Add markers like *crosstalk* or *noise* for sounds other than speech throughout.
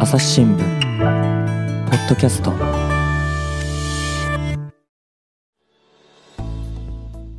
朝日新聞ポッドキャスト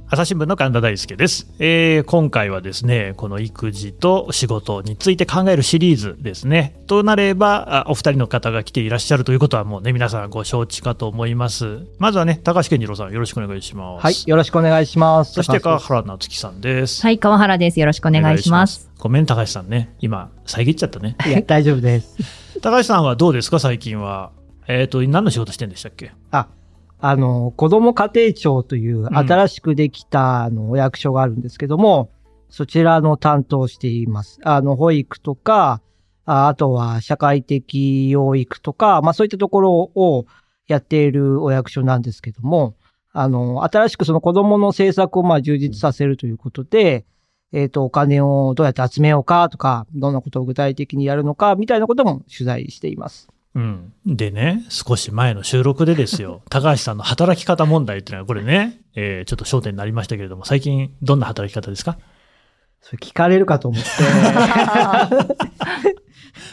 朝日新聞の神田大輔です、えー今回はですねこの育児と仕事について考えるシリーズですねとなればあお二人の方が来ていらっしゃるということはもうね皆さんご承知かと思いますまずはね高橋健次郎さんよろしくお願いしますはい、よろしくお願いします。そして川原夏樹さんですはい、川原です。よろしくお願いします。ごめん高橋さんね今遮っちゃったねいや、大丈夫です。高橋さんはどうですか最近は？えっ、と何の仕事してんでしたっけ？あ、あの、子ども家庭庁というん。新しくできた、あのお役所があるんですけども、そちらの担当をしています。あの、保育とか、ああとは社会的養育とか、まあそういったところをやっているお役所なんですけども、あの、新しくその子供の政策をまあ充実させるということで、えっ、と、お金をどうやって集めようかとか、どんなことを具体的にやるのか、みたいなことも取材しています。うん、でね、少し前の収録でですよ、*laughs* 高橋さんの働き方問題っていうのは、これね、えーちょっと焦点になりましたけれども、最近、どんな働き方ですか？それ聞かれるかと思って。*laughs*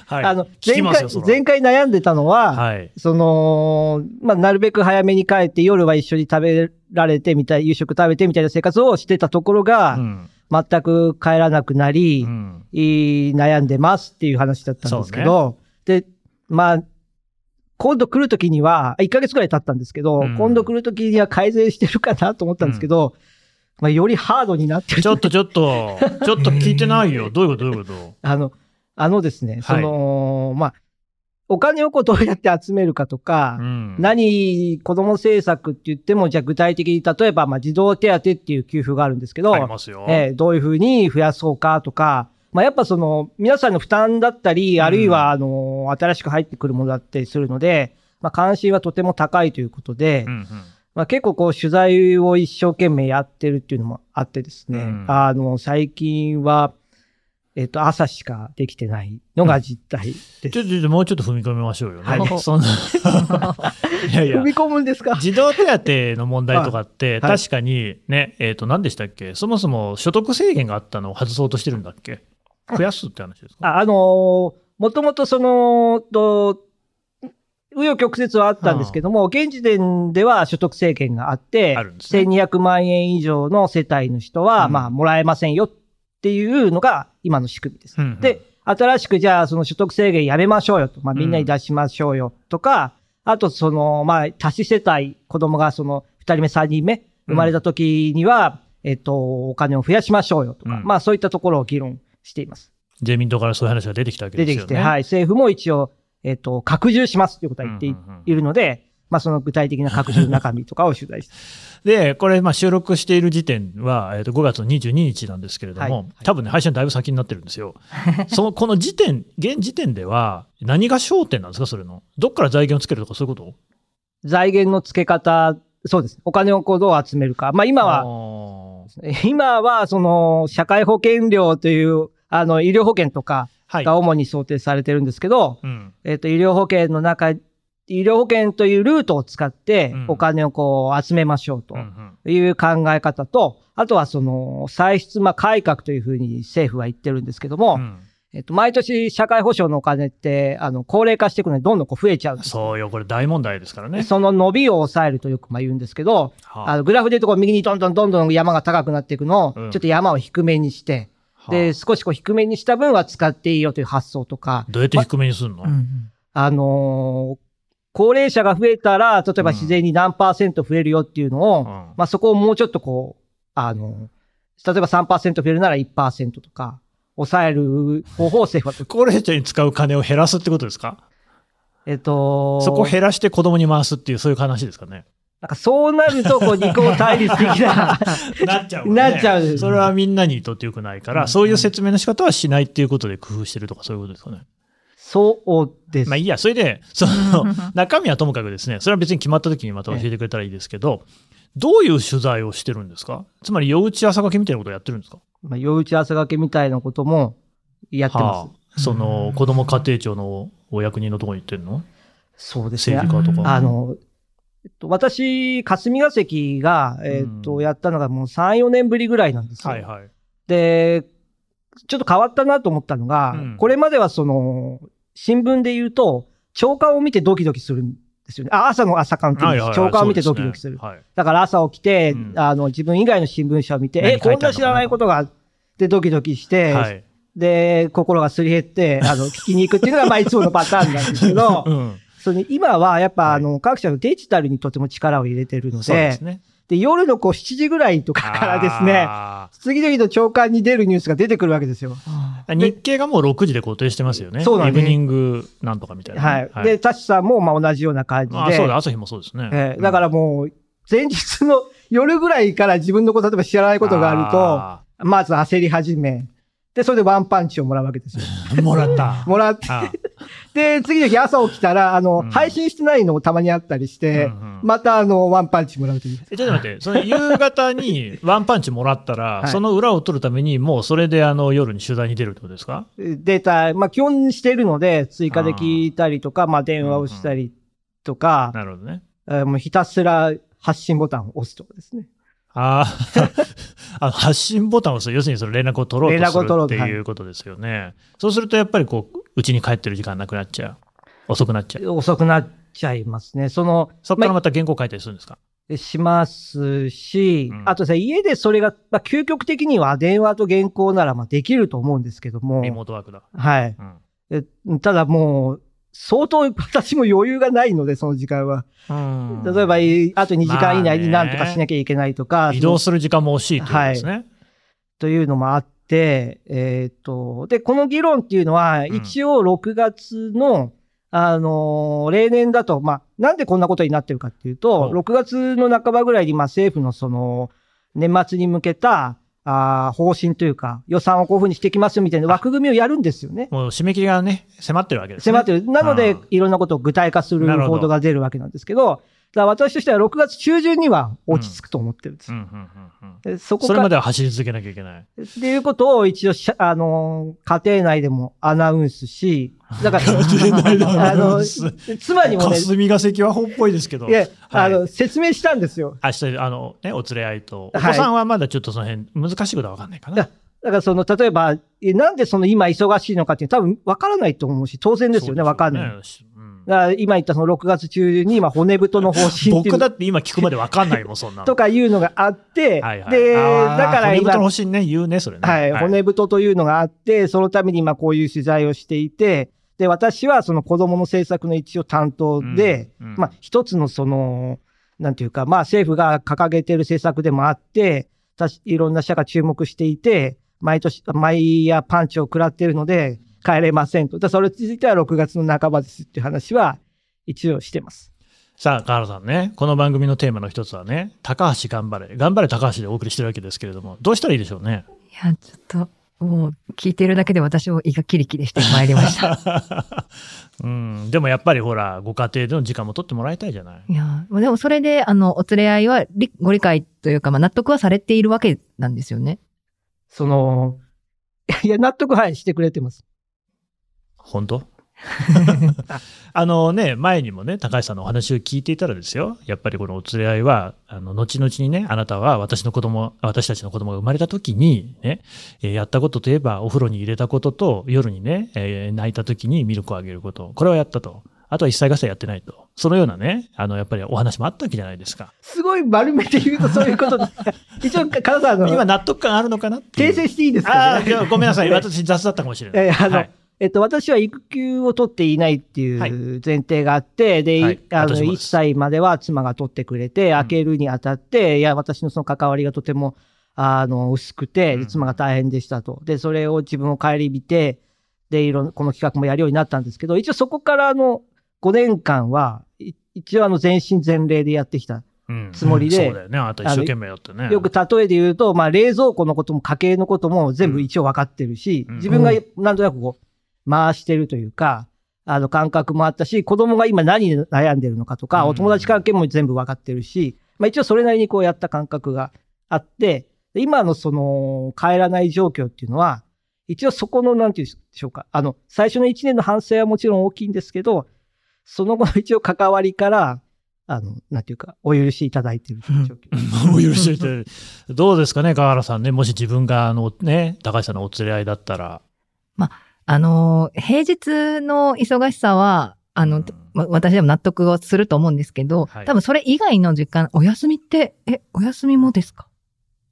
はい。あの、前回前回悩んでたのは、はい。その、まあ、なるべく早めに帰って夜は一緒に食べられてみたい、夕食食べてみたいな生活をしてたところが、うん。全く帰らなくなり、うん。悩んでますっていう話だったんですけど、で、まあ、今度来るときには、1ヶ月くらい経ったんですけど、うん今度来るときには改善してるかなと思ったんですけど、まあ、よりハードになってる。ちょっとちょっと、ちょっと聞いてないよ。どういうことどういうこと？*laughs* あの、あのですね、はいその、まあ、お金をこうどうやって集めるかとか、うん。何、子供政策って言っても、じゃあ具体的に、例えば、まあ、児童手当っていう給付があるんですけど、ありますよ。えーどういうふうに増やそうかとか、まあ、やっぱその、皆さんの負担だったり、あるいは、あの、新しく入ってくるものだったりするので、まあ、関心はとても高いということで、うんうん。まあ、結構こう、取材を一生懸命やってるっていうのもあってですね、うんあの、最近は、えっ、と、朝しかできてないのが実態です。ちょっと、ちょっともうちょっと踏み込みましょうよね。はい。そんな。*laughs* いやいや。踏。み込むんですか？児童手当の問題とかって、はい。確かにね、えっ、と、何でしたっけ？そもそも所得制限があったのを外そうとしてるんだっけ？増やすって話ですか？あ、あのーもともとその、と、紆余曲折はあったんですけども、現時点では所得制限があって、あね。1200万円以上の世帯の人は、うん。まあ、もらえませんよっていうのが今の仕組みです。うんうん。で、新しくじゃあその所得制限やめましょうよと、まあ、みんなに出しましょうよとか、あとその、まあ、多子世帯、子供がその2人目、3人目、生まれた時には、えっと、お金を増やしましょうよとか、うん。まあ、そういったところを議論しています。自民党からそういう話が出てきたわけですよね。出てきて、はい、政府も一応、えっ、と、拡充しますということは言ってい,、うんうんうん。るので、まあ、その具体的な拡充の中身とかを取材して。*laughs* で、これ、まあ、収録している時点は、えー、と5月の22日なんですけれども、はいはい多分ね、配信はだいぶ先になってるんですよ。*laughs* その、この時点、現時点では、何が焦点なんですか、それの？どっから財源をつけるとか、そういうこと？財源の付け方、そうです。お金をこうどう集めるか。まあ、今は、は、今は、その、社会保険料という、あの、医療保険とかはい。が主に想定されてるんですけど、うん。えっ、と、医療保険の中、医療保険というルートを使ってうん、お金をこう集めましょうと。いう考え方と、あとはその、歳出まあ改革というふうに政府は言ってるんですけども、うん。えっと、毎年社会保障のお金って、あの、高齢化していくのでどんどんこう増えちゃう。そうよ、これ大問題ですからね。その伸びを抑えるとよくまあ言うんですけど、はあ。の、グラフで言うとこう右にどんどんどんどん山が高くなっていくのを、うん。ちょっと山を低めにして、はで、少しこう低めにした分は使っていいよという発想とか、どうやって低めにするの、あのー高齢者が増えたら、例えば自然に何パーセント増えるよっていうのを、うん。まあそこをもうちょっとこう、あの、例えば3%増えるなら1%とか、抑える方法を政府は、高齢者に使う金を減らすってことですか？えっと、そこを減らして子供に回すっていう、そういう話ですかね。なんかそうなると、こう、二項対立的な、*laughs* なっちゃうね。なっちゃう。それはみんなにとってよくないから、そういう説明の仕方はしないっていうことで工夫してるとか、そういうことですかね。そうです。まあいいや、それで、その、*laughs* 中身はともかくですね、それは別に決まった時にまた教えてくれたらいいですけど、どういう取材をしてるんですか？つまり、夜打ち朝掛けみたいなことをやってるんですか？まあ、夜打ち朝掛けみたいなこともやってます。はあその、子供家庭庁のお役人のところに行ってるの？そうですね。政治家とか。あの、えっと、私、霞が関が、えっと、うんやったのがもう3、4年ぶりぐらいなんですよ。はいはい。で、ちょっと変わったなと思ったのが、うんこれまではその、新聞で言うと、朝刊を見てドキドキするんですよね。あ、朝の朝刊って言うんです、はいはいはい朝刊を見てドキドキする。すねはいだから朝起きて、うんあの、自分以外の新聞社を見て、え、こんな知らないことがあってドキドキして、はい。で、心がすり減って、あの、聞きに行くっていうのが、まあ、いつものパターンなんですけど、*laughs* うん。それ今はやっぱ、はいあの、各社のデジタルにとても力を入れてるので、そうですね。で、夜のこう7時ぐらいとかからですね、あ次々と朝刊に出るニュースが出てくるわけですよ。ー日経がもう6時で固定してますよね。そうなんですイブニングなんとかみたいなね。はい。で、タシさんもまあ同じような感じで。あそうだ、朝日もそうですね。えーだからもう、前日の夜ぐらいから自分のこと、例えば知らないことがあるあと、まず焦り始め、で、それでワンパンチをもらうわけですよ。ー *laughs* もらった。もらって、あで、次の日朝起きたら、あの、うん配信してないのもたまにあったりして、うんうんまたあの、ワンパンチもらうという。えちょっと待って、その夕方にワンパンチもらったら、はいその裏を取るために、もうそれであの夜に取材に出るってことですか？データ、まあ、基本しているので、追加で聞いたりとか、まあ、電話をしたりとか、なるほどね。えーもうひたすら発信ボタンを押すとかですね。あー *laughs* あの発信ボタンを押す、要するにその連絡を取ろうとす連絡を取ろうとるっていうことですよね。そうするとやっぱりこう、うちに帰ってる時間なくなっちゃう。遅くなっちゃう。遅くなっちゃいますね。その、そこからまた原稿書いたりするんですか、しますし、うんあとさ、家でそれが、まあ、究極的には電話と原稿ならまあできると思うんですけどもリ、モートワークだ。はい。うんえただもう、相当私も余裕がないので、その時間は。うん。例えば、いあと2時間以内に何とかしなきゃいけないとか、移動する時間も惜しいってことですね。というのもあって、えっ、と、で、この議論っていうのは、ん。一応6月の、あのー例年だと、まあ、なんでこんなことになってるかっていうと、ほう。6月の半ばぐらいに、まあ、政府のその、年末に向けた、あー方針というか、予算をこういうふうにしていきますよみたいな枠組みをやるんですよね。もう締め切りがね、迫ってるわけですね。迫ってる。なのでうん、いろんなことを具体化する報道が出るわけなんですけど、だ私としては6月中旬には落ち着くと思ってるんです。でそこからそれまでは走り続けなきゃいけない。っていうことを一応あのー家庭内でもアナウンスし、だから、あの妻にもね、霞が関はほっぽいですけど。いや、はいあの、説明したんですよ。明日、あの、ね、お連れ合いと。おはい子さんはまだちょっとその辺、難しいことは分かんないかな。だだからその、例えば、えなんでその今忙しいのかって多分分からないと思うし、当然ですよね、分かんない。だ今言ったその6月中旬に今骨太の方針っていう僕だって今聞くまで分かんないもん、そんなの。*laughs* とかいうのがあって、はいはい、で、だから今骨太の、方針ね、言うね、それね。はい、骨太というのがあって、そのために今こういう取材をしていて、で、私はその子供の政策の一応担当で、うんうんまあ一つのその、なんていうか、まあ政府が掲げている政策でもあって、いろんな社が注目していて、毎年、毎夜パンチを食らっているので、帰れませんと。だそれについては6月の半ばですっていう話は一応してます。さあ、河原さんね、この番組のテーマの一つはね、高橋頑張れ。頑張れ高橋でお送りしてるわけですけれども、どうしたらいいでしょうね？いや、ちょっと、もう聞いてるだけで私も胃がキリキリしてまいりました。*laughs* うん、でもやっぱりほら、ご家庭での時間も取ってもらいたいじゃない？いや、でもそれで、あの、お連れ合いはりご理解というか、まあ、納得はされているわけなんですよね。その、いや、納得はいしてくれてます。本当？*laughs* あのね、前にもね、高橋さんのお話を聞いていたらですよ、やっぱりこのお連れ合いは、あの、後々にね、あなたは私の子供、私たちの子供が生まれた時に、ね、えーやったことといえば、お風呂に入れたことと、夜にね、えー泣いた時にミルクをあげること、これはやったと。あとは一切合切やってないと。そのようなね、あの、やっぱりお話もあったわけじゃないですか。すごい丸めて言うとそういうことです。*laughs* 一応、カナさん、あの、今納得感あるのかな訂正していいですああ、かねじゃあごめんなさい。私雑だったかもしれない。えーあのはいえっと、私は育休を取っていないっていはいう前提があって、で、はいあの、1私もです歳までは妻が取ってくれて、ん開けるにあたって、いや、私のその関わりがとても、あの、薄くて、妻が大変でしたと。で、それを自分を顧みて、で、いろんな、この企画もやるようになったんですけど、一応そこからの5年間は、い一応あの、全身全霊でやってきた。うんつもりでそうだよね。あなた一生懸命やってね。よく例えで言うと、まあ、冷蔵庫のことも家計のことも全部一応分かってるし、うん自分がなんとなくこう、回してるというか、あの感覚もあったし、子供が今何に悩んでるのかとか、うんお友達関係も全部分かってるし、まあ一応それなりにこうやった感覚があって、で今のその帰らない状況っていうのは、一応そこのなんていうんでしょうか、あの、最初の1年の反省はもちろん大きいんですけど、その後の一応関わりから、あの、なんていうか、お許しいただいてるという状況。*laughs* お許しいて、どうですかね、川原さんね、もし自分があのね、高橋さんのお連れ合いだったら。あの、平日の忙しさは、あの、ま私でも納得をすると思うんですけど、はい多分それ以外の時間、お休みって、え、お休みもですか？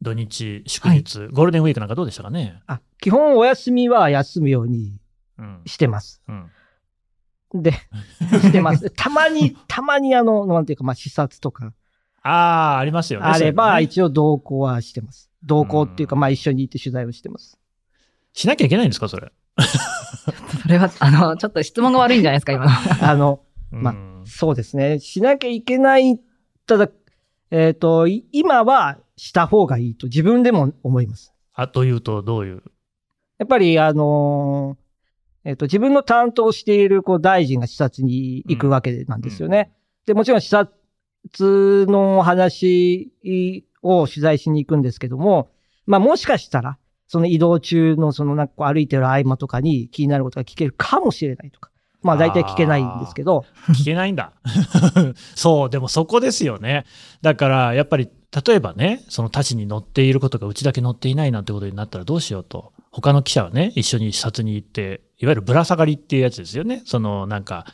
土日、祝日、ゴールデンウィークなんかどうでしたかね？あ基本お休みは休むようにうん。してます。うん。で、*laughs* してます。たまに、たまにあの、なんていうか、まあ、視察とかああ、ありますよね。あれば、一応同行はしてます。同行っていうか、うんまあ、一緒に行って取材をしてます。しなきゃいけないんですか、それ？*laughs* それは、あの、ちょっと質問が悪いんじゃないですか、今の。*laughs* あの、まあうんそうですね。しなきゃいけない。ただ、えっ、と、い今はした方がいいと自分でも思います。あというと、どういう？やっぱり、あのーえっ、と、自分の担当しているこう大臣が視察に行くわけなんですよね。で、もちろん視察の話を取材しに行くんですけども、まあもしかしたら、その移動中のそのなんか歩いてる合間とかに気になることが聞けるかもしれないとか。まあ大体聞けないんですけど、聞けないんだ。*laughs* そう、でもそこですよね。だから、やっぱり、例えばね、その他地に乗っていることがうちだけ乗っていないなんてことになったらどうしようと。他の記者はね、一緒に視察に行って、いわゆるぶら下がりっていうやつですよね。その、なんか、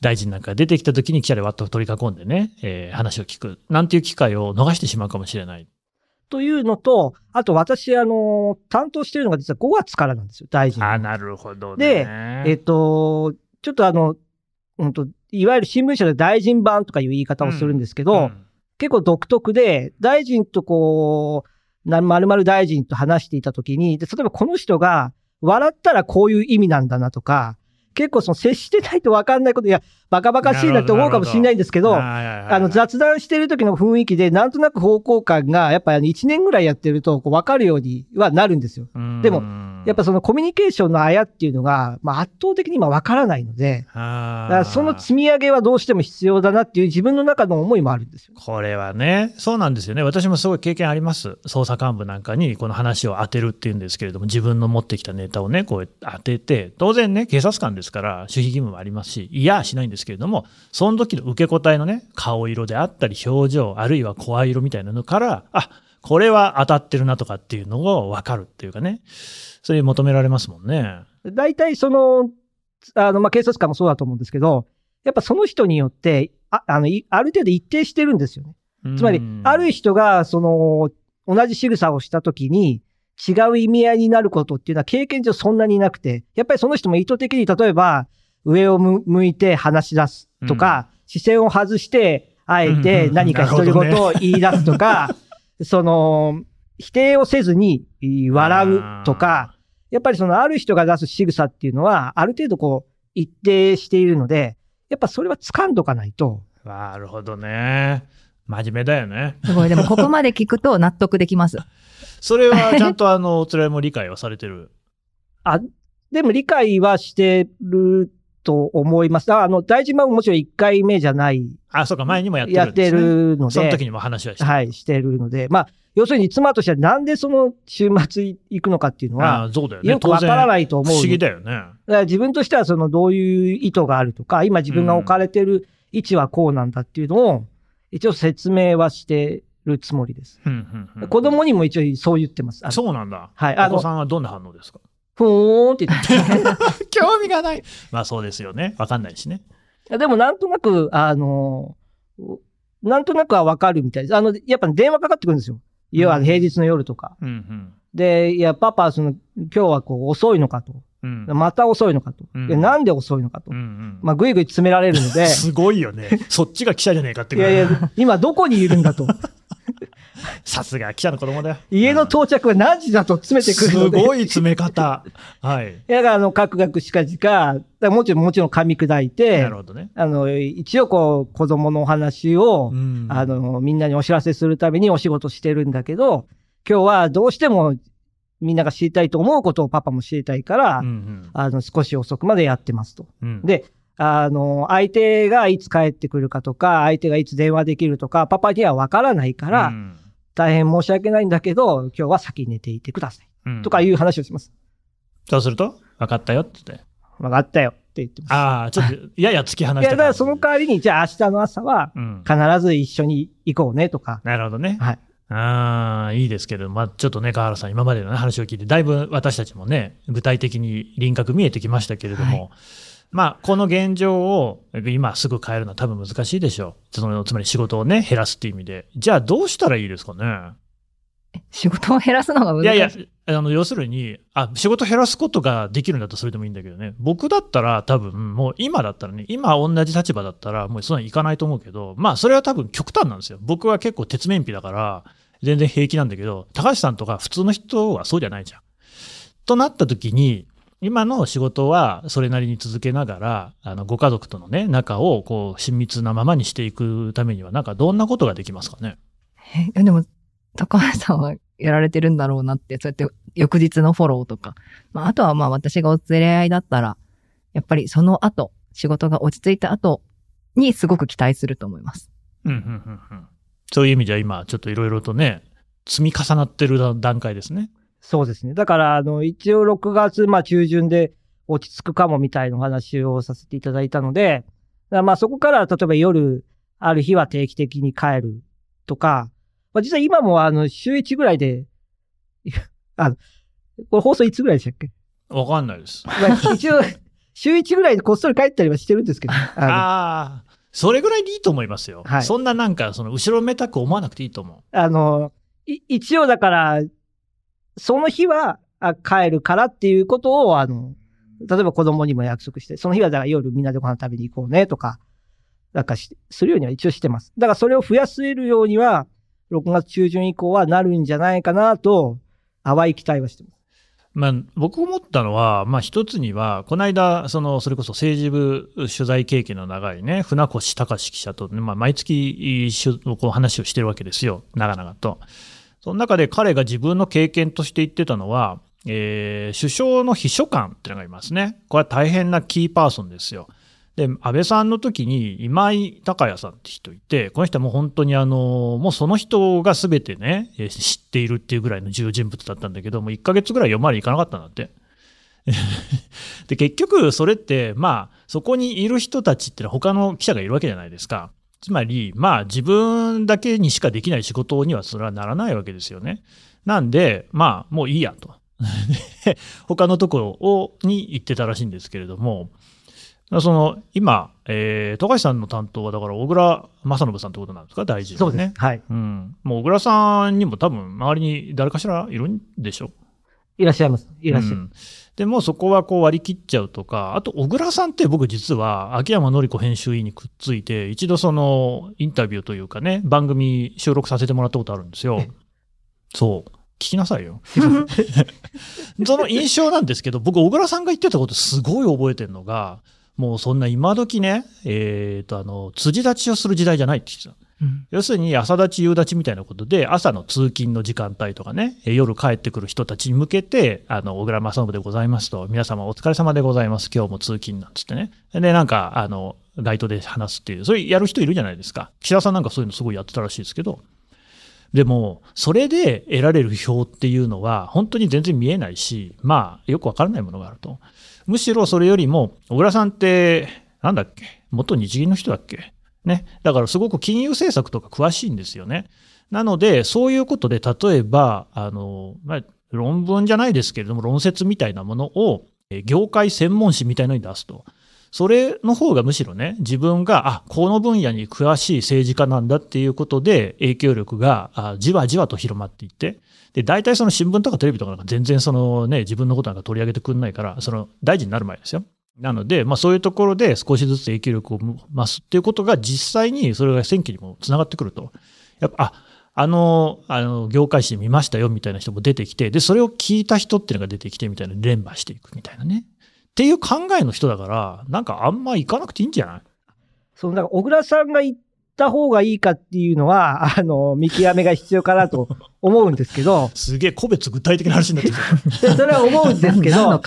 大臣なんか出てきた時に記者でわっと取り囲んでね、えー話を聞く。なんていう機会を逃してしまうかもしれない。というのと、あと私、あの、担当しているのが実は5月からなんですよ、大臣。あ、なるほどでね。えっと、ちょっとあの、うんと、いわゆる新聞社で大臣版とかいう言い方をするんですけど、うん結構独特で、大臣とこう、な〇〇大臣と話していたときに、で、例えばこの人が、笑ったらこういう意味なんだなとか、結構その接してないと分かんないこと、いや、バカバカしいなって思うかもしれないんですけど、あの雑談してる時の雰囲気で、なんとなく方向感が、やっぱり1年ぐらいやってると、こう分かるようにはなるんですよ。でもやっぱそのコミュニケーションのあやっていうのが、まあ、圧倒的に今分からないので、だその積み上げはどうしても必要だなっていう自分の中の思いもあるんですよ。これはね、そうなんですよね。私もすごい経験あります。捜査幹部なんかにこの話を当てるっていうんですけれども、自分の持ってきたネタをね、こう当てて、当然ね、警察官ですから、守秘義務もありますし、いや、しないんですけれども、その時の受け答えのね、顔色であったり、表情、あるいは声色みたいなのから、あ、これは当たってるなとかっていうのが分かるっていうかね、それ求められますもんね。大体その、あの、まあ、警察官もそうだと思うんですけど、やっぱその人によって、ああの、いある程度一定してるんですよね。つまりうん、ある人が、その、同じ仕草をしたときに、違う意味合いになることっていうのは経験上そんなになくて、やっぱりその人も意図的に、例えば、上を向向いて話し出すとか、視線を外して、あえて何か独り言を言い出すとか、*laughs* *laughs* その、否定をせずにい笑うとか、やっぱりそのある人が出す仕草っていうのは、ある程度こう、一定しているので、やっぱそれは掴んどかないと、なるほどね。真面目だよね。すごい。でも、ここまで聞くと *laughs* 納得できます。それはちゃんとあの、お連れも理解はされてる？あ、でも理解はしてると思います。ああの、大臣版ももちろん1回目じゃない、あ、そうか、前にもやってやってるので、その時にも話はしてる。はい、してるので、まあ、要するに妻としてはなんでその週末行くのかっていうのは、ああそうだよくわからいないと思う。不思議だだよね。から自分としてはそのどういう意図があるとか、今自分が置かれてる位置はこうなんだっていうのを、一応説明はしてるつもりです。うんうんうん子供にも一応そう言ってます。そうなんだ。はいあのお子さんはどんな反応ですか？ふーんって言って。*laughs* 興味がない。まあそうですよね。わかんないしね。でもなんとなく、あの、なんとなくはわかるみたいです。あの、やっぱ電話かかってくるんですよ。要は平日の夜とか。うんうん。で、いや、パパ、その、今日はこう遅いのかと。うん。また遅いのかと。うんなんで遅いのかと。うんうんまあ、ぐいぐい詰められるので、*laughs* すごいよね。そっちが記者じゃねえかってい。やいや、今どこにいるんだと。*laughs* さすが記者の子供だよ。家の到着は何時だと詰めてくるすので。ごい詰め方。はい。だからあの、各学しかじか、もちろん、もちろん噛み砕いてなる、ほどね。あの、一応こう、子供のお話を、うんあの、みんなにお知らせするためにお仕事してるんだけど、今日はどうしてもみんなが知りたいと思うことをパパも知りたいから、うんうんあの、少し遅くまでやってますと。うんで、あの、相手がいつ帰ってくるかとか、相手がいつ電話できるとか、パパにはわからないから、うん大変申し訳ないんだけど、今日は先に寝ていてください。うんとかいう話をします。そうすると分かったよって言って。わかったよって言ってます。ああ、ちょっと、やや突き放したいや、だからその代わりに、じゃあ明日の朝は、うん。必ず一緒に行こうねとか、なるほどね。はい。ああ、いいですけど、まあ、ちょっとね、川原さん、今までの、ね、話を聞いて、だいぶ私たちもね、具体的に輪郭見えてきましたけれども、はいまあ、この現状を今すぐ変えるのは多分難しいでしょう。そのつまり仕事をね、減らすっていう意味で。じゃあ、どうしたらいいですかね？仕事を減らすのが難しい。いやいや、あの、要するに、あ、仕事減らすことができるんだったらそれでもいいんだけどね。僕だったら多分、もう今だったらね、今同じ立場だったら、もうそんなにいかないと思うけど、まあ、それは多分極端なんですよ。僕は結構鉄面皮だから、全然平気なんだけど、高橋さんとか普通の人はそうじゃないじゃん。となった時に、今の仕事はそれなりに続けながら、あの、ご家族とのね、仲をこう、親密なままにしていくためには、なんかどんなことができますかね？えでも、高橋さんはやられてるんだろうなって、そうやって翌日のフォローとか。まあ、あとはまあ私がお連れ合いだったら、やっぱりその後、仕事が落ち着いた後にすごく期待すると思います。うん、うん、うん、うん。そういう意味では今、ちょっといろいろとね、積み重なってる段階ですね。そうですね。だから、あの、一応6月、まあ中旬で落ち着くかもみたいなお話をさせていただいたので、まあそこから、例えば夜、ある日は定期的に帰るとか、まあ実は今もあの、週1ぐらいで、*laughs* あの、これ放送いつぐらいでしたっけ？わかんないです。まあ一応、*laughs* 週1ぐらいでこっそり帰ったりはしてるんですけど、あああ、それぐらいでいいと思いますよ。はいそんななんか、その後ろめたく思わなくていいと思の、あのい一応だから、その日はあ帰るからっていうことを、あの、例えば子供にも約束して、その日はだから夜みんなでご飯食べに行こうねとか、なんかし、するようには一応してます。だからそれを増やせるようには、6月中旬以降はなるんじゃないかなと、淡い期待はしてます。まあ、僕思ったのは、まあ一つには、この間、その、それこそ政治部取材経験の長いね、船越隆記者と、ね、まあ毎月こう話をしてるわけですよ。長々と。その中で彼が自分の経験として言ってたのは、えー首相の秘書官っていうのがいますね。これは大変なキーパーソンですよ。で、安倍さんの時に今井隆也さんって人いて、この人はもう本当にあの、もうその人が全てね、知っているっていうぐらいの重要人物だったんだけど、もう1ヶ月ぐらい読まれいかなかったんだって。*laughs* で、結局それって、まあ、そこにいる人たちってのは他の記者がいるわけじゃないですか。つまり、まあ自分だけにしかできない仕事にはそれはならないわけですよね。なんで、まあもういいやと。*laughs* 他のところに行ってたらしいんですけれども、その今、えー、高橋さんの担当はだから小倉正信さんってことなんですか、大臣、ね。そうです。はい。うん。もう小倉さんにも多分周りに誰かしらいるんでしょ？いらっしゃいます。いらっしゃいます。うんでもそこはこう割り切っちゃうとか、あと小倉さんって僕実は秋山紀子編集委員にくっついて、一度そのインタビューというかね、番組収録させてもらったことあるんですよ。そう。聞きなさいよ。*laughs* *laughs* その印象なんですけど、僕小倉さんが言ってたことすごい覚えてるのが、もうそんな今時ね、えっ、とあの、辻立ちをする時代じゃないって言ってた。うん要するに朝立ち夕立ちみたいなことで、朝の通勤の時間帯とかね、えー夜帰ってくる人たちに向けて、あの、小倉正信でございますと、皆様お疲れ様でございます。今日も通勤なんつってね。で、なんか、あの、街頭で話すっていう、それやる人いるじゃないですか。岸田さんなんかそういうのすごいやってたらしいですけど、でも、それで得られる票っていうのは、本当に全然見えないし、まあ、よくわからないものがあると。むしろそれよりも、小倉さんって、なんだっけ？元日銀の人だっけ？ね。だからすごく金融政策とか詳しいんですよね。なので、そういうことで、例えば、あの、まあ、論文じゃないですけれども、論説みたいなものを、業界専門誌みたいのに出すと。それの方がむしろね、自分が、あ、この分野に詳しい政治家なんだっていうことで、影響力がじわじわと広まっていって、で、大体その新聞とかテレビとかなんか全然そのね、自分のことなんか取り上げてくんないから、その大臣になる前ですよ。なので、まあそういうところで少しずつ影響力を増すっていうことが実際にそれが選挙にもつながってくると。やっぱ、あ、あの、あの、業界誌見ましたよみたいな人も出てきて、で、それを聞いた人っていうのが出てきてみたいな、連覇していくみたいなね。っていう考えの人だから、なんかあんま行かなくていいんじゃない？その、だから小倉さんが言った方がいいかっていうのは、あの、見極めが必要かなと思うんですけど、*laughs* すげえ個別具体的な話になってきた。で *laughs* それは思うんですけど。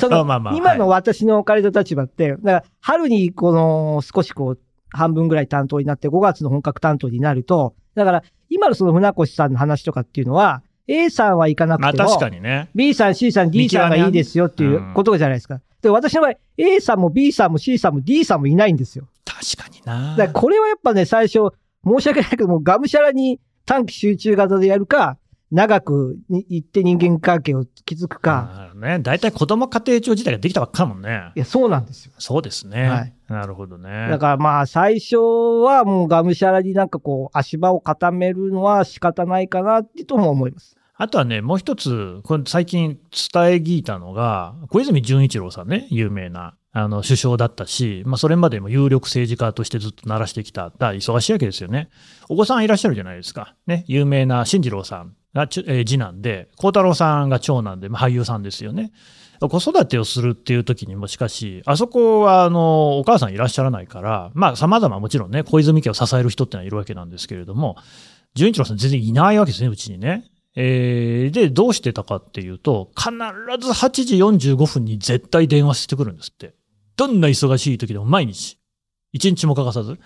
その、今の私の置かれた立場って、だから春にこの少しこう、半分ぐらい担当になって、5月の本格担当になると、だから今のその船越さんの話とかっていうのは、A さんは行かなくても、まあ確かにね。B さん、C さん、D さんがいいですよっていうことじゃないですか。で、私の場合、A さんも B さんも C さんも D さんもいないんですよ。確かにな。だこれはやっぱね、最初、申し訳ないけども、がむしゃらに短期集中型でやるか、長くに行って人間関係を築くか。ね。大体子供家庭庁自体ができたばっかだもんねい。や、そうなんですよ。そうですね。はいなるほどね。だからまあ、最初はもうがむしゃらになんかこう、足場を固めるのは仕方ないかなってとも思います。あとはね、もう一つ、これ最近伝え聞いたのが、小泉純一郎さんね、有名な、あの、首相だったし、まあ、それまでも有力政治家としてずっと鳴らしてきた、だ忙しいわけですよね。お子さんいらっしゃるじゃないですか。ね、有名な進次郎さんが、えー次男で、孝太郎さんが長男で、まあ、俳優さんですよね。子育てをするっていう時にも、しかし、あそこは、あの、お母さんいらっしゃらないから、まあ、様々もちろんね、小泉家を支える人ってのはいるわけなんですけれども、純一郎さん全然いないわけですね、うちにね。えーで、どうしてたかっていうと、必ず8時45分に絶対電話してくるんですって。どんな忙しい時でも毎日。一日も欠かさず。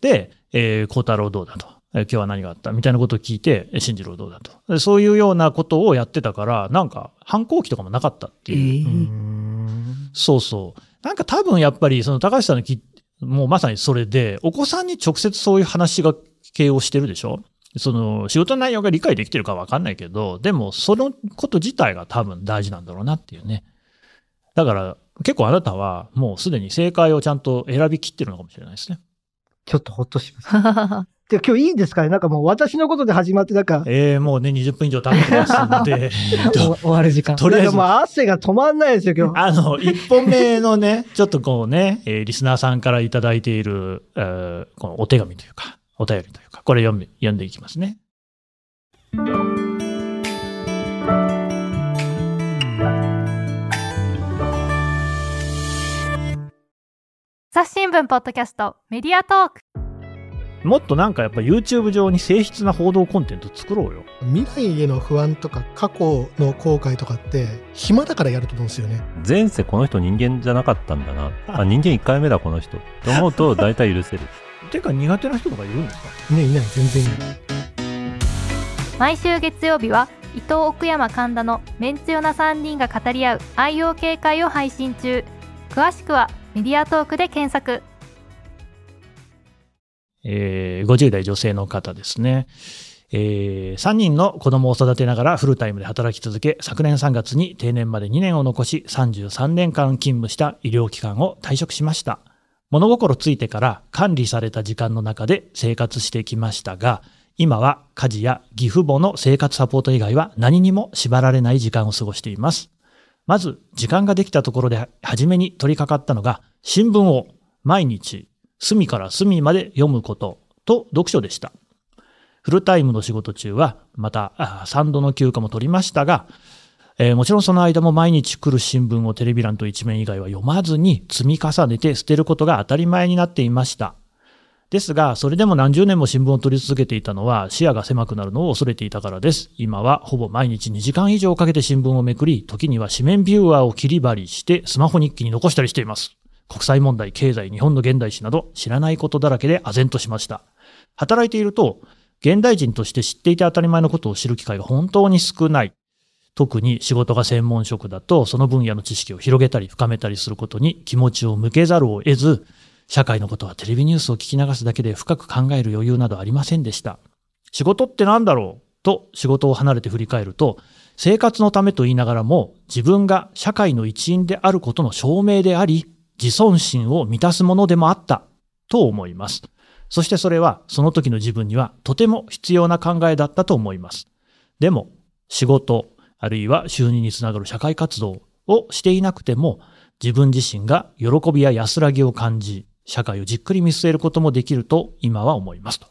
で、えー、孝太郎どうだと。えー今日は何があった？みたいなことを聞いて、え進次郎どうだと。でそういうようなことをやってたから、なんか反抗期とかもなかったっていう。えそうそう。なんか多分やっぱり、その高橋さんのき、もうまさにそれで、お子さんに直接そういう話がけをしてるでしょ？その仕事内容が理解できてるかわかんないけど、でもそのこと自体が多分大事なんだろうなっていうね。だから結構あなたはもうすでに正解をちゃんと選びきってるのかもしれないですね。ちょっとほっとします。*laughs* ーで今日いいんですかね？なんかもう私のことで始まって、なんか、えー、もうね、20分以上経ってますので、えっと終わる時間。とりあえずもう汗が止まんないですよ、今日。あの、一本目のね、*laughs* ちょっとこうね、えーリスナーさんからいただいている、えーこのお手紙というか、お便りというか、これ読んで、読んでいきますね。朝日新聞ポッドキャストメディアトークもっとなんかやっぱ YouTube 上に誠実な報道コンテンツ作ろうよ。未来への不安とか過去の後悔とかって暇だからやると思うんですよね。前世この人人間じゃなかったんだな。あ、人間1回目だこの人。と思うと *laughs* 大体許せる。てか苦手な人とかいるんですか？ねいない全然いない。毎週月曜日は伊藤奥山神田のメンツヨな3人が語り合う愛用警戒を配信中詳しくはメディアトークで検索えー50代女性の方ですね。え3人の子供を育てながらフルタイムで働き続け、昨年3月に定年まで2年を残し、33年間勤務した医療機関を退職しました。物心ついてから管理された時間の中で生活してきましたが、今は家事や義父母の生活サポート以外は何にも縛られない時間を過ごしています。まず、時間ができたところで初めに取り掛かったのが、新聞を毎日隅から隅まで読むことと読書でした。フルタイムの仕事中は、また3度の休暇も取りましたが、えーもちろんその間も毎日来る新聞をテレビ欄と一面以外は読まずに積み重ねて捨てることが当たり前になっていました。ですが、それでも何十年も新聞を取り続けていたのは視野が狭くなるのを恐れていたからです。今はほぼ毎日2時間以上かけて新聞をめくり、時には紙面ビューアーを切り張りしてスマホ日記に残したりしています。国際問題、経済、日本の現代史など知らないことだらけで唖然としました。働いていると、現代人として知っていて当たり前のことを知る機会が本当に少ない。特に仕事が専門職だと、その分野の知識を広げたり深めたりすることに気持ちを向けざるを得ず、社会のことはテレビニュースを聞き流すだけで深く考える余裕などありませんでした。仕事って何だろうと仕事を離れて振り返ると、生活のためと言いながらも自分が社会の一員であることの証明であり、自尊心を満たすものでもあったと思います。そしてそれはその時の自分にはとても必要な考えだったと思います。でも仕事、あるいは収入につながる社会活動をしていなくても自分自身が喜びや安らぎを感じ、社会をじっくり見据えることもできると今は思いますと。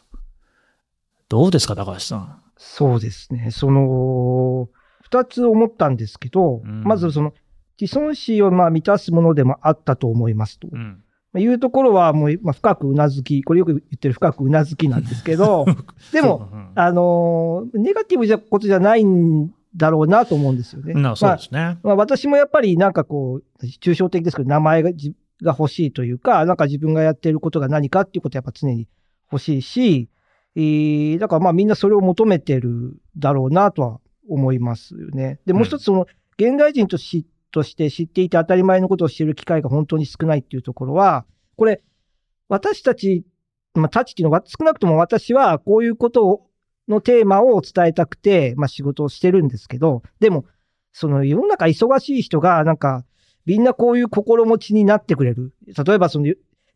どうですか、高橋さん？そうですね。その、二つ思ったんですけど、うんまずその、自尊心をまあ満たすものでもあったと思いますと。うん。まあいうところはもう、まあ、深くうなずき、これよく言ってる深くうなずきなんですけど、*laughs* でも、うん、あのーネガティブなことじゃないんだろうなと思うんですよね。なそうまあですね。まあ、私もやっぱりなんかこう、抽象的ですけど、名前がじが欲しいというか、なんか自分がやっていることが何かっていうことはやっぱ常に欲しいし、えーだからまあみんなそれを求めてるだろうなとは思いますよね。で、もう一つその、現代人としとして知っていて当たり前のことを知る機会が本当に少ないっていうところは、これ、私たち、まあ、たちっていうのは、少なくとも私はこういうことをのテーマを伝えたくて、まあ仕事をしてるんですけど、でも、その世の中忙しい人が、なんか、みんなこういう心持ちになってくれる。例えばその、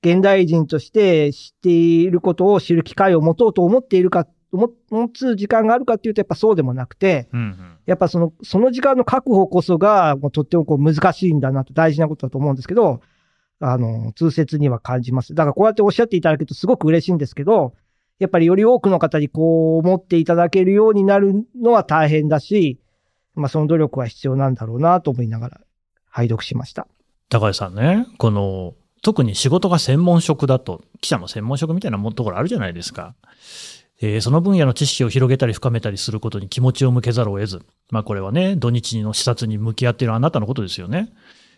現代人として知っていることを知る機会を持とうと思っているか、持持つ時間があるかっていうと、やっぱそうでもなくて、うんうんやっぱその、その時間の確保こそが、もうとってもこう難しいんだなと、大事なことだと思うんですけど、あの、痛切には感じます。だからこうやっておっしゃっていただけるとすごく嬉しいんですけど、やっぱりより多くの方にこう思っていただけるようになるのは大変だし、まあその努力は必要なんだろうなと思いながら拝読しました。高橋さんね、この、特に仕事が専門職だと、記者も専門職みたいなもところあるじゃないですか。えーその分野の知識を広げたり深めたりすることに気持ちを向けざるを得ず。まあこれはね、土日の視察に向き合っているあなたのことですよね。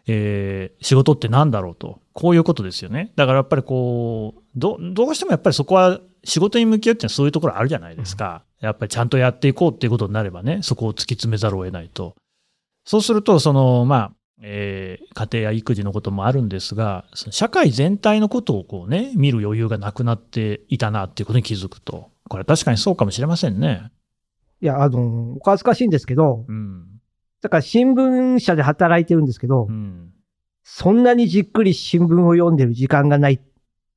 えー仕事って何だろうと。こういうことですよね。だからやっぱりこう、ど、どうしてもやっぱりそこは仕事に向き合うっていうのはそういうところあるじゃないですか。やっぱりちゃんとやっていこうっていうことになればね、そこを突き詰めざるを得ないと。そうすると、その、まあ、えー家庭や育児のこともあるんですが、その社会全体のことをこうね、見る余裕がなくなっていたなっていうことに気づくと。これ確かにそうかもしれませんね。いや、あの、お恥ずかしいんですけど、うん。だから新聞社で働いてるんですけど、うん。そんなにじっくり新聞を読んでる時間がないっ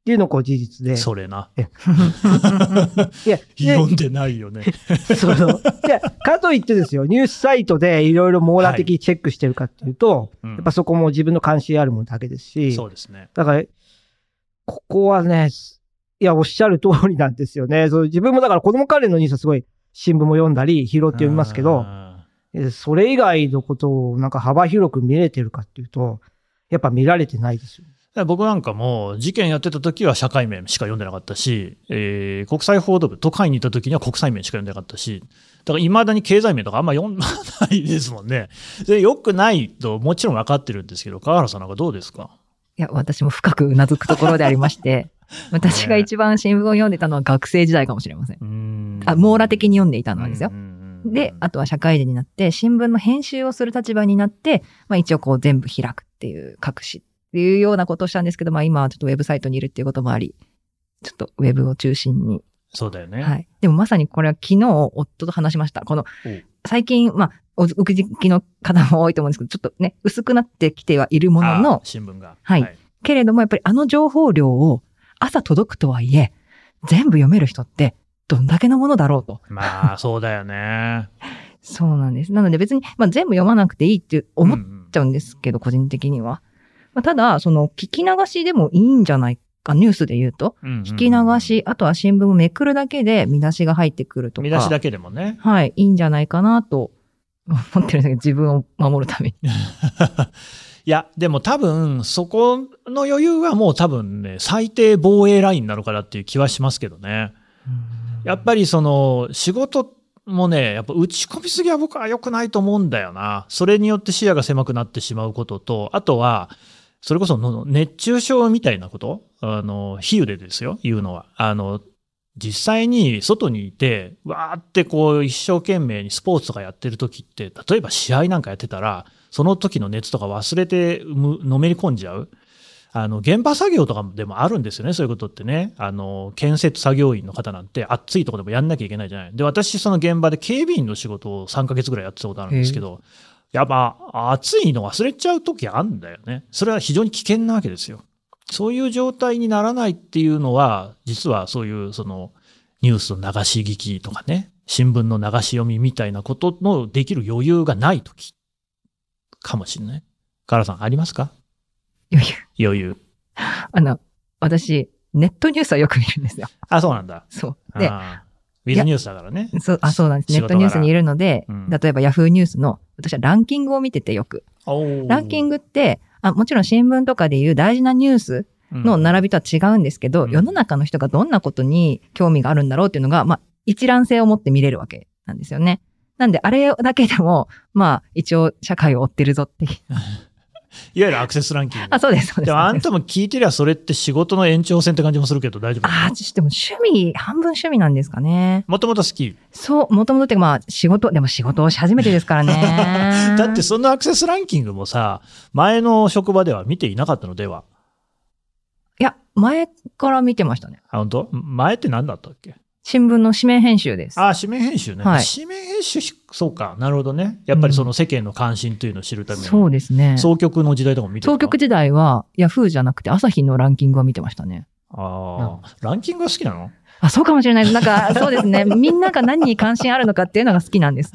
ていうのが事実で。それな。*laughs* いや、で読んでないよね。その、いや、かといってですよ、ニュースサイトでいろいろ網羅的にチェックしてるかっていうと、うんやっぱそこも自分の関心あるものだけですし、そうですね。だから、ここはね、いや、おっしゃる通りなんですよね。*laughs* そう自分もだから子供関連のニュースはすごい新聞も読んだり、拾って読みますけど、それ以外のことをなんか幅広く見れてるかっていうと、やっぱ見られてないですよ。ーだから僕なんかも事件やってた時は社会面しか読んでなかったし、えー国際報道部、都会にいた時には国際面しか読んでなかったし、だから未だに経済面とかあんま読んないですもんね。*laughs* で、良くないともちろん分かってるんですけど、川原さんなんかどうですか？いや、私も深くうなずくところでありまして、*laughs* 私が一番新聞を読んでたのは学生時代かもしれません。んあ、網羅的に読んでいたのはですよで、あとは社会人になって、新聞の編集をする立場になって、まあ一応こう全部開くっていう、隠しっていうようなことをしたんですけど、まあ今はちょっとウェブサイトにいるっていうこともあり、ちょっとウェブを中心に。そうだよね。はい。でもまさにこれは昨日夫と話しました。このお、最近、まあ、おお口きの方も多いと思うんですけど、ちょっとね、薄くなってきてはいるものあのー、新聞が。はいけれどもやっぱりあの情報量を朝届くとはいえ、全部読める人ってどんだけのものだろうと。まあ、そうだよね。*laughs* そうなんです。なので別に、まあ全部読まなくていいって思っんちゃうんですけど、個人的には。まあ、ただ、その聞き流しでもいいんじゃないか、ニュースで言うと。うん聞き流し、あとは新聞をめくるだけで見出しが入ってくるとか。見出しだけでもね。はい、いいんじゃないかなと思ってるんですけど、自分を守るために。*laughs* いや、でも多分、そこの余裕はもう多分ね、最低防衛ラインなのかなっていう気はしますけどね。やっぱりその、仕事もね、やっぱ打ち込みすぎは僕は良くないと思うんだよな。それによって視野が狭くなってしまうことと、あとは、それこその熱中症みたいなこと？あの、比喩でですよ、言うのは。あの、実際に外にいて、わーってこう一生懸命にスポーツとかやってる時って、例えば試合なんかやってたら、その時の熱とか忘れてむのめり込んじゃう。あの、現場作業とかでもあるんですよね、そういうことってね。あの、建設作業員の方なんて暑いところでもやんなきゃいけないじゃない。で、私、その現場で警備員の仕事を3ヶ月ぐらいやってたことあるんですけど、やっぱ暑いの忘れちゃう時あるんだよね。それは非常に危険なわけですよ。そういう状態にならないっていうのは、実はそういうそのニュースの流し聞きとかね、新聞の流し読みみたいなことのできる余裕がない時かもしれない。カラさんありますか？余裕。余裕。あの、私、ネットニュースはよく見るんですよ。あ、そうなんだ。そう。で、ウィズニュースだからね。そう、あ、そうなんです。ネットニュースにいるので、うん例えばヤフーニュースの、私はランキングを見ててよく。ランキンググって、あもちろん新聞とかでいう大事なニュースの並びとは違うんですけど、うん世の中の人がどんなことに興味があるんだろうっていうのが、まあ、一覧性を持って見れるわけなんですよね。なんで、あれだけでも、*laughs* まあ、一応、社会を追ってるぞっていう。*laughs* いわゆるアクセスランキング。あ、そうです、そうです。でもあんたも聞いてりゃそれって仕事の延長線って感じもするけど大丈夫ああ、ちょっとでも趣味、半分趣味なんですかね。もともと好き？そう、もともとってまあ、仕事、でも仕事をし始めてですからね。*laughs* だってそのアクセスランキングもさ、前の職場では見ていなかったの？では。いや、前から見てましたね。あ、本当？前って何だったっけ？新聞の紙面編集です。あ、紙面編集ね。はい紙面編集し、そうか。なるほどね。やっぱりその世間の関心というのを知るために。そうですね。総局の時代とかも見てる総局時代は、ヤフーじゃなくて朝日のランキングを見てましたね。ああ、ランキングが好きなの？あ、そうかもしれないです。なんか、*laughs* そうですね。みんなが何に関心あるのかっていうのが好きなんです。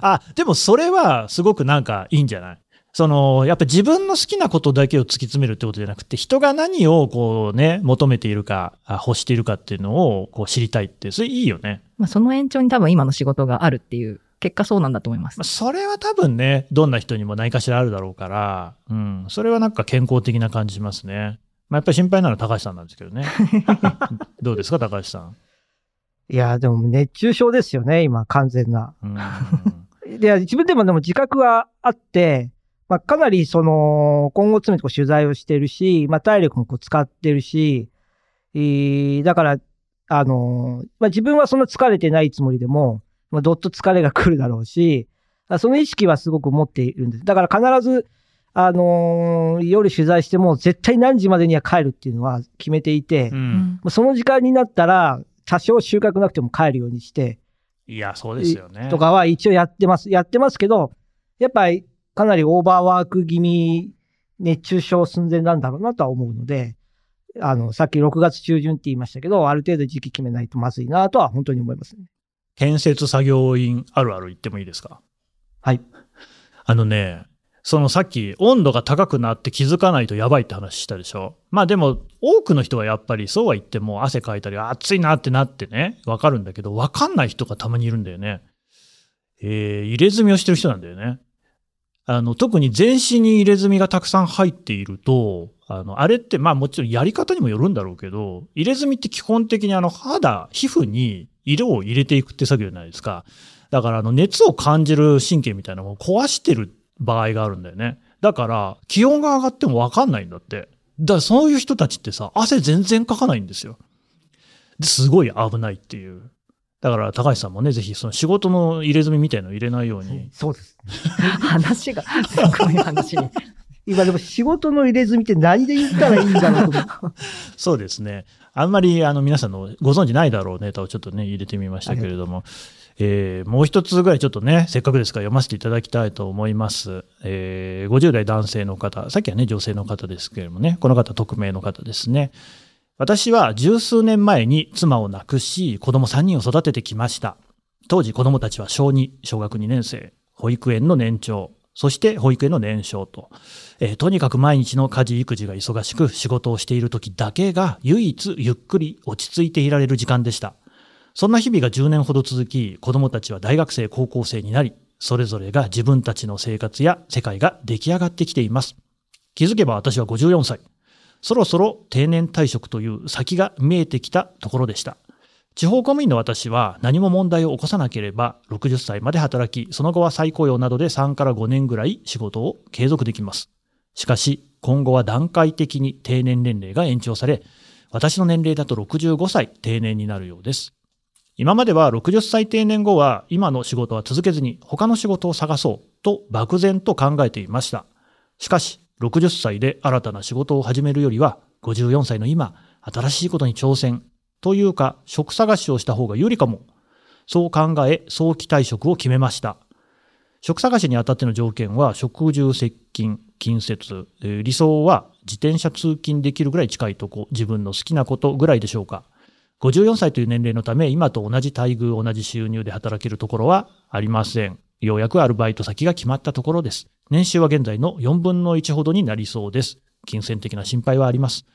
あ、でもそれはすごくなんかいいんじゃない？その、やっぱ自分の好きなことだけを突き詰めるってことじゃなくて、人が何をこうね、求めているか、あ欲しているかっていうのをこう知りたいって、それいいよね。まあ、その延長に多分今の仕事があるっていう、結果そうなんだと思いますまあ。それは多分ね、どんな人にも何かしらあるだろうから、うん、それはなんか健康的な感じしますね。まあ、やっぱり心配なのは高橋さんなんですけどね。*laughs* どうですか、高橋さん？いや、でも熱中症ですよね、今、完全な。うん、で、自分でもでも自覚はあって、まあ、かなりその、今後詰めてこう取材をしてるし、まあ、体力もこう使ってるし、えーだから、あのーまあ、自分はそんな疲れてないつもりでも、まあ、どっと疲れが来るだろうし、あその意識はすごく持っているんです。だから必ず、あのー夜取材しても絶対何時までには帰るっていうのは決めていて、う、もうその時間になったら、多少収穫なくても帰るようにして、いや、そうですよね。とかは一応やってます。やってますけど、やっぱりかなりオーバーワーク気味、熱中症寸前なんだろうなとは思うので、あの、さっき6月中旬って言いましたけど、ある程度時期決めないとまずいなとは本当に思いますね。建設作業員あるある言ってもいいですか？はい。あのね、そのさっき温度が高くなって気づかないとやばいって話したでしょ？まあでも多くの人はやっぱりそうは言っても汗かいたり暑いなってなってね、わかるんだけど、わかんない人がたまにいるんだよね。えー入れ墨をしてる人なんだよね。あの、特に全身に入れ墨がたくさん入っていると、あの、あれって、まあもちろんやり方にもよるんだろうけど、入れ墨って基本的にあの肌、皮膚に色を入れていくって作業じゃないですか。だからあの熱を感じる神経みたいなのを壊してる場合があるんだよね。だから気温が上がってもわかんないんだって。だからそういう人たちってさ、汗全然かかないんですよ。すごい危ないっていう。だから高橋さんもね、ぜひその仕事の入れ墨みたいのを入れないように。そうです。*laughs* 話が、すごい話に。今でも仕事の入れ墨って何で言ったらいいんだろう。*laughs* そうですね。あんまりあの皆さんのご存知ないだろうネタをちょっとね、入れてみましたけれども、えーもう一つぐらいちょっとね、せっかくですから読ませていただきたいと思います。えー50代男性の方、さっきはね、女性の方ですけれどもね、この方匿名の方ですね。私は十数年前に妻を亡くし、子供3人を育ててきました。当時子供たちは小2、小学2年生、保育園の年長、そして保育園の年少と、えーとにかく毎日の家事育児が忙しく仕事をしている時だけが唯一ゆっくり落ち着いていられる時間でした。そんな日々が10年ほど続き、子供たちは大学生、高校生になり、それぞれが自分たちの生活や世界が出来上がってきています。気づけば私は54歳。そろそろ定年退職という先が見えてきたところでした。地方公務員の私は何も問題を起こさなければ60歳まで働き、その後は再雇用などで3から5年ぐらい仕事を継続できます。しかし、今後は段階的に定年年齢が延長され、私の年齢だと65歳定年になるようです。今までは60歳定年後は今の仕事は続けずに他の仕事を探そうと漠然と考えていました。しかし、60歳で新たな仕事を始めるよりは、54歳の今、新しいことに挑戦というか、職探しをした方が有利かも。そう考え、早期退職を決めました。職探しにあたっての条件は、食住接近、近接、えー理想は自転車通勤できるぐらい近いとこ、自分の好きなことぐらいでしょうか。54歳という年齢のため、今と同じ待遇、同じ収入で働けるところはありません。ようやくアルバイト先が決まったところです。年収は現在の4分の1ほどになりそうです。金銭的な心配はあります。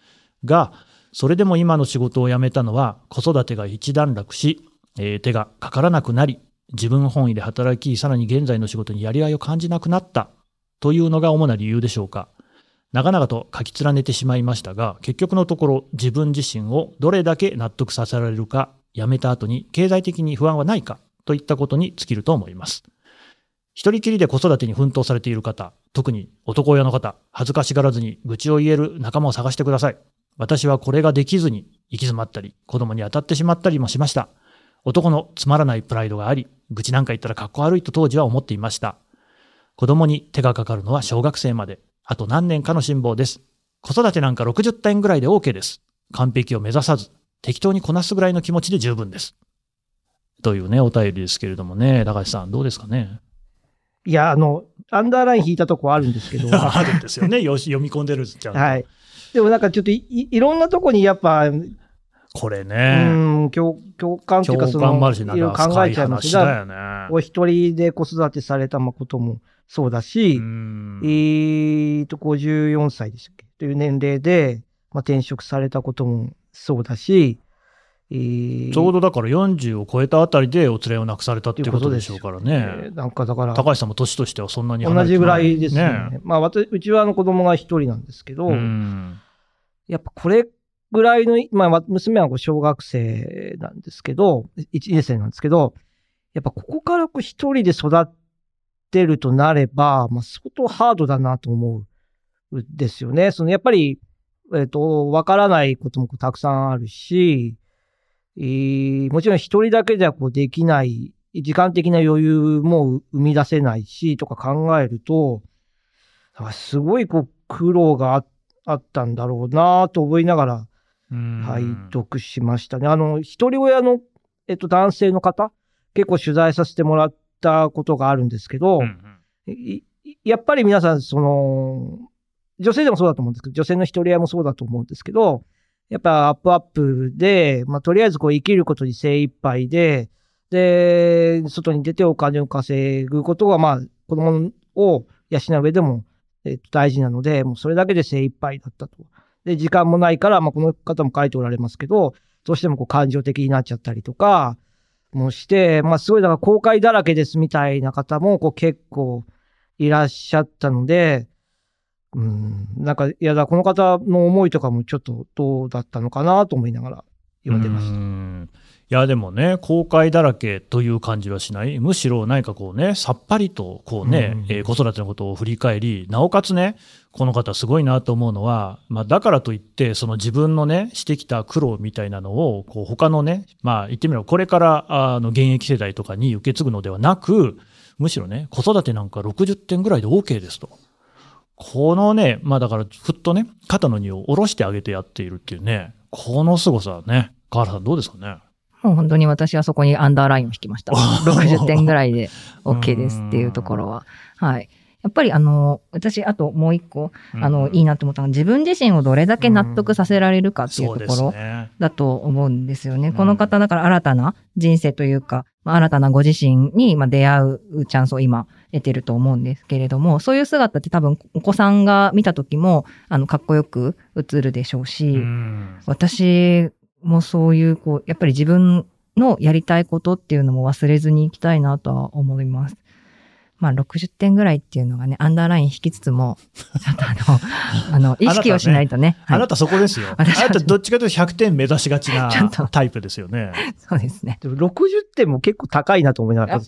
が、それでも今の仕事を辞めたのは、子育てが一段落し、えー手がかからなくなり、自分本位で働き、さらに現在の仕事にやりがいを感じなくなった、というのが主な理由でしょうか。長々と書き連ねてしまいましたが、結局のところ自分自身をどれだけ納得させられるか、辞めた後に経済的に不安はないか、といったことに尽きると思います。一人きりで子育てに奮闘されている方、特に男親の方、恥ずかしがらずに愚痴を言える仲間を探してください。私はこれができずに行き詰まったり、子供に当たってしまったりもしました。男のつまらないプライドがあり、愚痴なんか言ったらかっこ悪いと当時は思っていました。子供に手がかかるのは小学生まで。あと何年かの辛抱です。子育てなんか60点ぐらいで OK です。完璧を目指さず、適当にこなすぐらいの気持ちで十分です。というね、お便りですけれどもね、高橋さん、どうですかね？いや、あの、アンダーライン引いたとこあるんですけど。*laughs* あるんですよね。よし、読み込んでるじゃん。はい。でもなんかちょっといいいろんなとこにやっぱ、これうね、ん、共共感っていうか、その、いんろいろ考えちゃいます話だよね。お一人で子育てされたこともそうだし、うんえーと、54歳でしたっけ？という年齢で、まあ、転職されたこともそうだし、えーちょうどだから40を超えたあたりでお連れをなくされたっていうことでしょうからえねー。なんかだから、高橋さんも年としてはそんなに離同じぐらいですよね。まあ、私うちはあの子供が一人なんですけど、うんやっぱこれぐらいの、まあわ、娘は小学生なんですけど、1年生なんですけど、やっぱここからこう一人で育ってるとなれば、まあ、相当ハードだなと思うんですよね。そのやっぱり、えっ、と、わからないこともたくさんあるし、えーもちろん一人だけじゃこうできない、時間的な余裕も生み出せないし、とか考えると、すごいこう苦労がああったんだろうなと思いながら、うん拝読しましたね。あの、一人親の、えっと、男性の方、結構取材させてもらったことがあるんですけど、うんいいやっぱり皆さん、その、女性でもそうだと思うんですけど、女性の一人親もそうだと思うんですけど、やっぱアップアップで、まあ、とりあえずこう生きることに精一杯で、で、外に出てお金を稼ぐことが、まあ、子供を養う上でも、えっと、大事なので、もうそれだけで精一杯だったと。で、時間もないから、まあ、この方も書いておられますけど、どうしてもこう感情的になっちゃったりとか、もして、まあ、すごい、だから後悔だらけですみたいな方も、こう結構いらっしゃったので、うん、なんか、いやだ、この方の思いとかもちょっとどうだったのかなと思いながら読んでました。うんいやでもね後悔だらけという感じはしないむしろ何かこうねさっぱりとこうね、うんえー子育てのことを振り返りなおかつねこの方すごいなと思うのは、まあ、だからといってその自分のねしてきた苦労みたいなのをこう他のねまあ言ってみればこれからあの現役世代とかに受け継ぐのではなくむしろね子育てなんか60点ぐらいで OK ですと。このね、まあだから、ふっとね、肩の荷を下ろしてあげてやっているっていうね、この凄さね、河原さんどうですかね？もう本当に私はそこにアンダーラインを引きました。*laughs* 60点ぐらいで OK ですっていうところは。はい。やっぱりあの、私、あともう一個、あの、いいなと思ったのは、自分自身をどれだけ納得させられるかっていうところね。だと思うんですよね。んこの方、だから新たな人生というか、まあ新たなご自身にまあ出会うチャンスを今得てると思うんですけれども、そういう姿って多分お子さんが見た時も、あの、かっこよく映るでしょうし、うん私もそういう、こう、やっぱり自分のやりたいことっていうのも忘れずにいきたいなとは思います。まあ、60点ぐらいっていうのがね、アンダーライン引きつつも、ちょっとあの、*laughs* あの、意識をしないとね。はいあなたそこですよ。*laughs* あなたどっちかというと100点目指しがちな *laughs* タイプですよね。そうですね。でも60点も結構高いなと思いながら、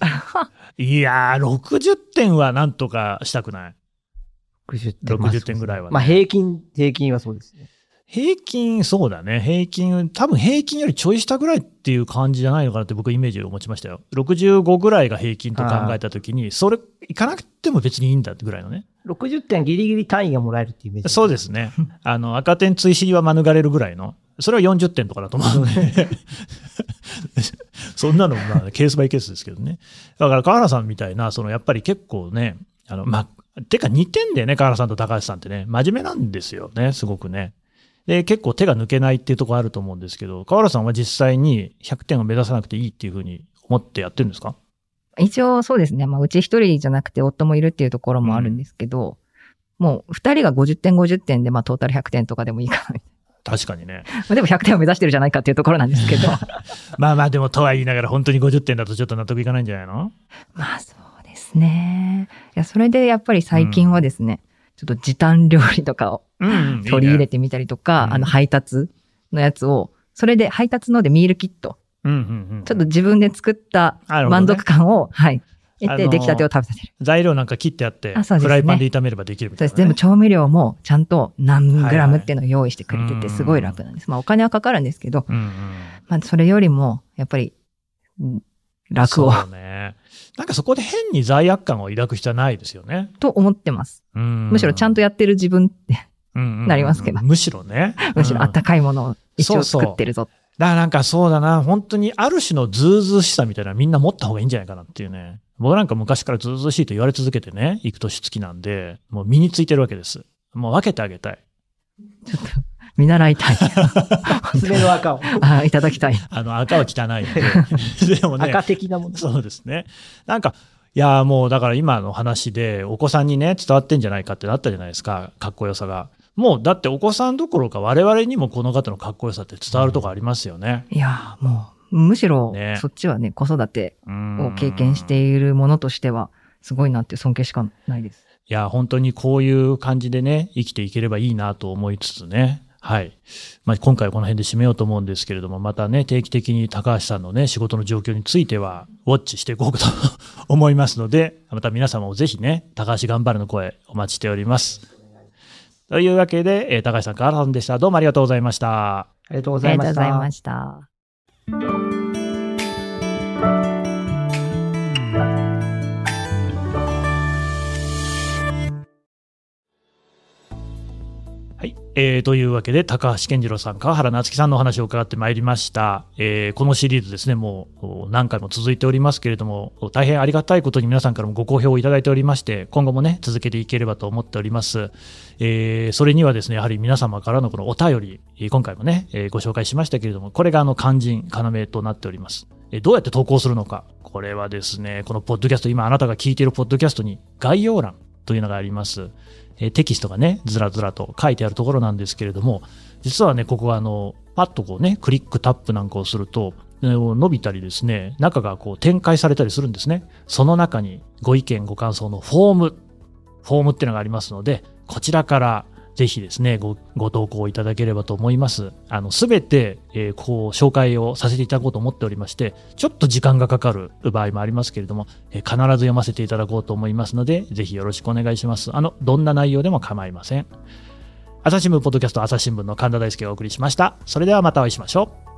いやー、60点はなんとかしたくない。60点60点ぐらいはねまあ平均、平均はそうですね。平均、そうだね。平均、多分平均よりちょい下ぐらいっていう感じじゃないのかなって僕イメージを持ちましたよ。65ぐらいが平均と考えたときに、それ、いかなくても別にいいんだってぐらいのね。60点ギリギリ単位がもらえるっていうイメージ。そうですね。*laughs* あの、赤点追試は免れるぐらいの。それは40点とかだと思うので。*laughs* そんなの、まあ、ケースバイケースですけどね。だから、川原さんみたいな、その、やっぱり結構ね、あの、まあ、てか似てんだよね、川原さんと高橋さんってね。真面目なんですよね、すごくね。で、結構手が抜けないっていうところあると思うんですけど、川原さんは実際に100点を目指さなくていいっていうふうに思ってやってるんですか？一応そうですね。まあ、うち一人じゃなくて夫もいるっていうところもあるんですけど、もう二人が50点50点で、まあ、トータル100点とかでもいいかな。確かにね。まあでも100点を目指してるじゃないかっていうところなんですけど。*laughs* まあまあ、でもとは言いながら本当に50点だとちょっと納得いかないんじゃないの？まあそうですね。いや、それでやっぱり最近はですね、ちょっと時短料理とかをうんうん、取り入れて。てみたりとか、うんあの配達のやつを、それで配達のでミールキット、うんうんうん。ちょっと自分で作った満足感を、はい、得てあのー出来たてを食べさせる。材料なんか切ってあって、ねフライパンで炒めればできるみたいな、そうです。全部調味料もちゃんと何グラムっていうのを用意してくれてて、はいはいすごい楽なんです。まあお金はかかるんですけど、うんうん。まあそれよりも、やっぱり、うん楽を、そうね。なんかそこで変に罪悪感を抱く必要はないですよね。と思ってます。うんむしろちゃんとやってる自分って、なりますけどむしろね。*laughs* むしろあったかかいものを一応そうそう作ってるぞ。だからなんかそうだな、本当にある種のズうずうしさみたいなみんな持った方がいいんじゃないかなっていうね。僕なんか昔からズうずうしいと言われ続けてね、行く年月なんで、もう身についてるわけです。もう分けてあげたい。ちょっと、見習いたい。*laughs* 爪の赤を。*laughs* あいただきたい。あの、赤は汚いんで。でもね、赤的なもの。そうですね。なんか、いや、もうだから今の話で、お子さんにね、伝わってんじゃないかってなったじゃないですか、かっこよさが。もう、だってお子さんどころか我々にもこの方のかっこよさって伝わるとこありますよね。いや、もう、むしろね、そっちはね、子育てうんを経験しているものとしては、すごいなって尊敬しかないです。いや、本当にこういう感じでね、生きていければいいなと思いつつね。はい。まあ、今回はこの辺で締めようと思うんですけれども、またね、定期的に高橋さんのね、仕事の状況については、ウォッチしていこうかと *laughs* 思いますので、また皆様もぜひね、高橋頑張るの声お待ちしております。というわけで、えー高橋さん、川原さんでした。どうもありがとうございました。ありがとうごありざいましたえー、というわけで、高橋健次郎さん、川原夏樹さんのお話を伺ってまいりました。えー、このシリーズですね、もう何回も続いておりますけれども、大変ありがたいことに皆さんからもご好評をいただいておりまして、今後もね、続けていければと思っております。えー、それにはですね、やはり皆様からのこのお便り、今回もね、えーご紹介しましたけれども、これがあの肝心、要となっております。えーどうやって投稿するのか。これはですね、このポッドキャスト、今あなたが聞いているポッドキャストに概要欄というのがあります。えテキストがね、ずらずらと書いてあるところなんですけれども、実はね、ここはあの、パッとこうね、クリックタップなんかをすると、伸びたりですね、中がこう展開されたりするんですね。その中にご意見、ご感想のフォーム、フォームっていうのがありますので、こちらからぜひですね、ご、ご投稿いただければと思います。あの、すべて、えーこう、紹介をさせていただこうと思っておりまして、ちょっと時間がかかる場合もありますけれども、えー必ず読ませていただこうと思いますので、ぜひよろしくお願いします。あの、どんな内容でも構いません。朝日新聞ポッドキャスト朝日新聞の神田大輔がお送りしました。それではまたお会いしましょう。